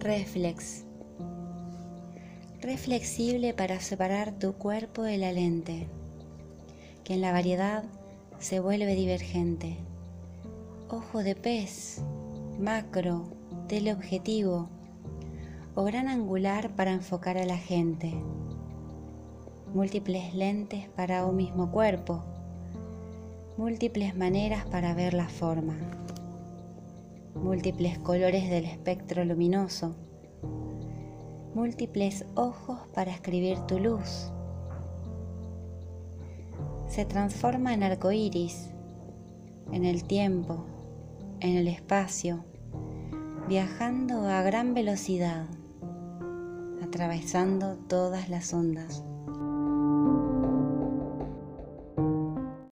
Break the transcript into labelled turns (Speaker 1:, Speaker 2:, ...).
Speaker 1: Reflex. Reflexible para separar tu cuerpo de la lente, que en la variedad se vuelve divergente. Ojo de pez, macro, teleobjetivo o gran angular para enfocar a la gente. Múltiples lentes para un mismo cuerpo. Múltiples maneras para ver la forma múltiples colores del espectro luminoso, múltiples ojos para escribir tu luz. Se transforma en arco iris, en el tiempo, en el espacio, viajando a gran velocidad, atravesando todas las ondas.